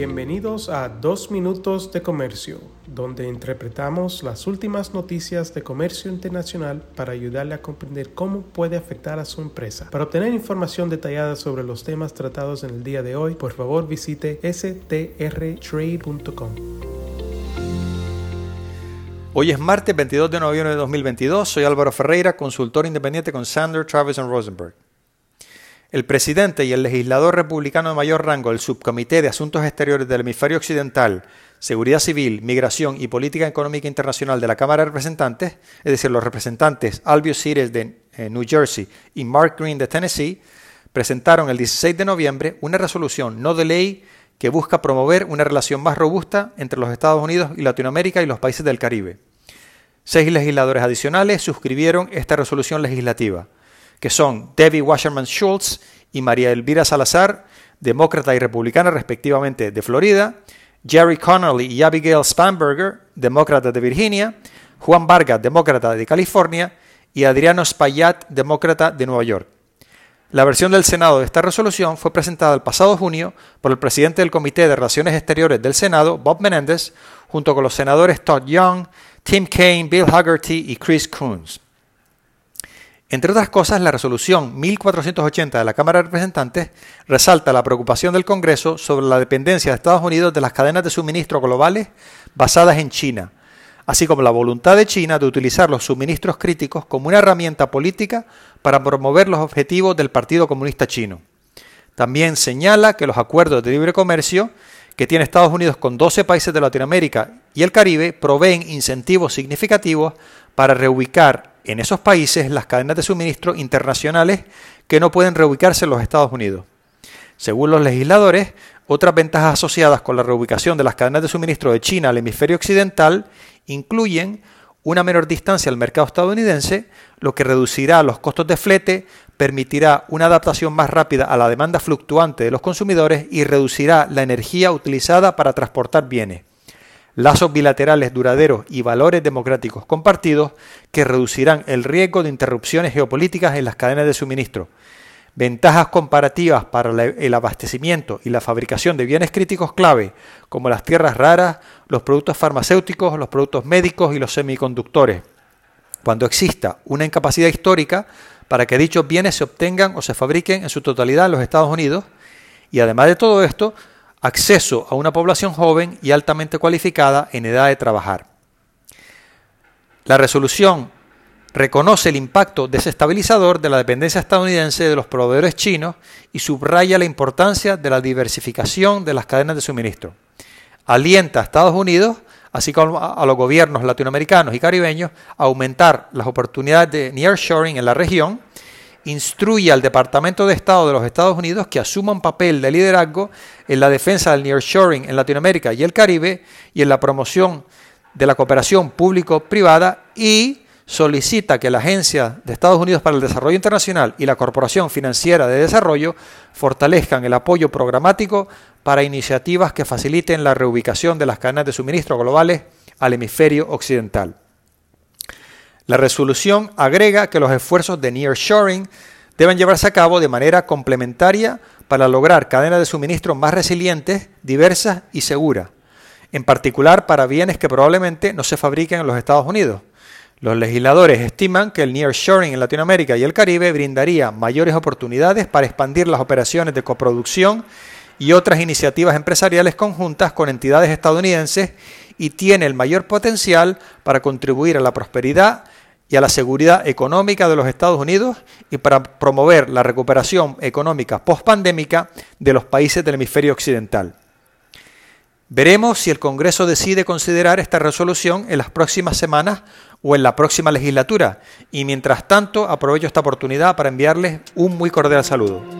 Bienvenidos a Dos Minutos de Comercio, donde interpretamos las últimas noticias de comercio internacional para ayudarle a comprender cómo puede afectar a su empresa. Para obtener información detallada sobre los temas tratados en el día de hoy, por favor visite strtrade.com. Hoy es martes 22 de noviembre de 2022. Soy Álvaro Ferreira, consultor independiente con Sander, Travis Rosenberg. El presidente y el legislador republicano de mayor rango del Subcomité de Asuntos Exteriores del Hemisferio Occidental, Seguridad Civil, Migración y Política Económica Internacional de la Cámara de Representantes, es decir, los representantes Albio Cires de eh, New Jersey y Mark Green de Tennessee, presentaron el 16 de noviembre una resolución no de ley que busca promover una relación más robusta entre los Estados Unidos y Latinoamérica y los países del Caribe. Seis legisladores adicionales suscribieron esta resolución legislativa que son Debbie Wasserman Schultz y María Elvira Salazar, demócrata y republicana respectivamente de Florida, Jerry Connolly y Abigail Spanberger, demócrata de Virginia, Juan Vargas, demócrata de California, y Adriano Spayat, demócrata de Nueva York. La versión del Senado de esta resolución fue presentada el pasado junio por el presidente del Comité de Relaciones Exteriores del Senado, Bob Menendez, junto con los senadores Todd Young, Tim Kaine, Bill Haggerty y Chris Coons. Entre otras cosas, la resolución 1480 de la Cámara de Representantes resalta la preocupación del Congreso sobre la dependencia de Estados Unidos de las cadenas de suministro globales basadas en China, así como la voluntad de China de utilizar los suministros críticos como una herramienta política para promover los objetivos del Partido Comunista Chino. También señala que los acuerdos de libre comercio que tiene Estados Unidos con 12 países de Latinoamérica y el Caribe proveen incentivos significativos para reubicar en esos países las cadenas de suministro internacionales que no pueden reubicarse en los Estados Unidos. Según los legisladores, otras ventajas asociadas con la reubicación de las cadenas de suministro de China al hemisferio occidental incluyen una menor distancia al mercado estadounidense, lo que reducirá los costos de flete, permitirá una adaptación más rápida a la demanda fluctuante de los consumidores y reducirá la energía utilizada para transportar bienes lazos bilaterales duraderos y valores democráticos compartidos que reducirán el riesgo de interrupciones geopolíticas en las cadenas de suministro, ventajas comparativas para el abastecimiento y la fabricación de bienes críticos clave, como las tierras raras, los productos farmacéuticos, los productos médicos y los semiconductores, cuando exista una incapacidad histórica para que dichos bienes se obtengan o se fabriquen en su totalidad en los Estados Unidos, y además de todo esto, acceso a una población joven y altamente cualificada en edad de trabajar. La resolución reconoce el impacto desestabilizador de la dependencia estadounidense de los proveedores chinos y subraya la importancia de la diversificación de las cadenas de suministro. Alienta a Estados Unidos, así como a los gobiernos latinoamericanos y caribeños, a aumentar las oportunidades de nearshoring en la región instruye al Departamento de Estado de los Estados Unidos que asuma un papel de liderazgo en la defensa del nearshoring en Latinoamérica y el Caribe y en la promoción de la cooperación público-privada y solicita que la Agencia de Estados Unidos para el Desarrollo Internacional y la Corporación Financiera de Desarrollo fortalezcan el apoyo programático para iniciativas que faciliten la reubicación de las cadenas de suministro globales al hemisferio occidental. La resolución agrega que los esfuerzos de nearshoring deben llevarse a cabo de manera complementaria para lograr cadenas de suministro más resilientes, diversas y seguras, en particular para bienes que probablemente no se fabriquen en los Estados Unidos. Los legisladores estiman que el nearshoring en Latinoamérica y el Caribe brindaría mayores oportunidades para expandir las operaciones de coproducción y otras iniciativas empresariales conjuntas con entidades estadounidenses y tiene el mayor potencial para contribuir a la prosperidad y a la seguridad económica de los Estados Unidos y para promover la recuperación económica post-pandémica de los países del hemisferio occidental. Veremos si el Congreso decide considerar esta resolución en las próximas semanas o en la próxima legislatura y mientras tanto aprovecho esta oportunidad para enviarles un muy cordial saludo.